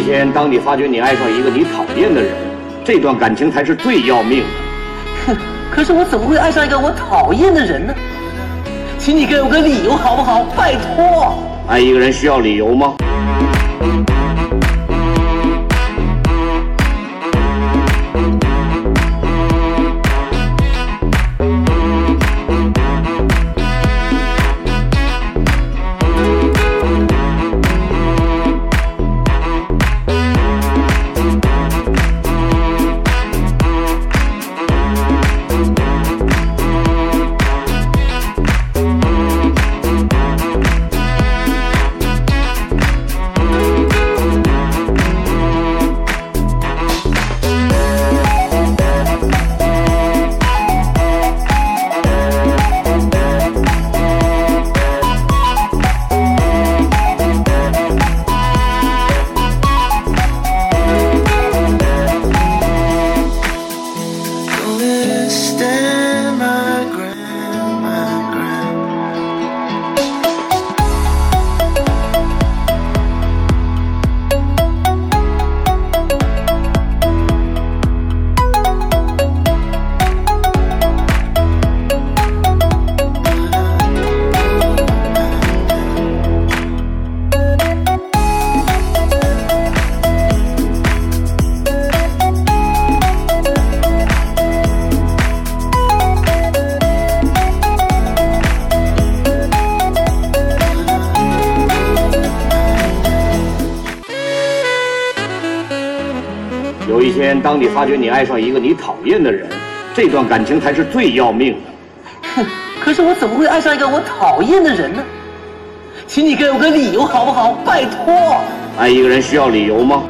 天，当你发觉你爱上一个你讨厌的人，这段感情才是最要命的。哼，可是我怎么会爱上一个我讨厌的人呢？请你给我个理由好不好？拜托。爱一个人需要理由吗？stand 有一天，当你发觉你爱上一个你讨厌的人，这段感情才是最要命的。哼，可是我怎么会爱上一个我讨厌的人呢？请你给我个理由好不好？拜托。爱一个人需要理由吗？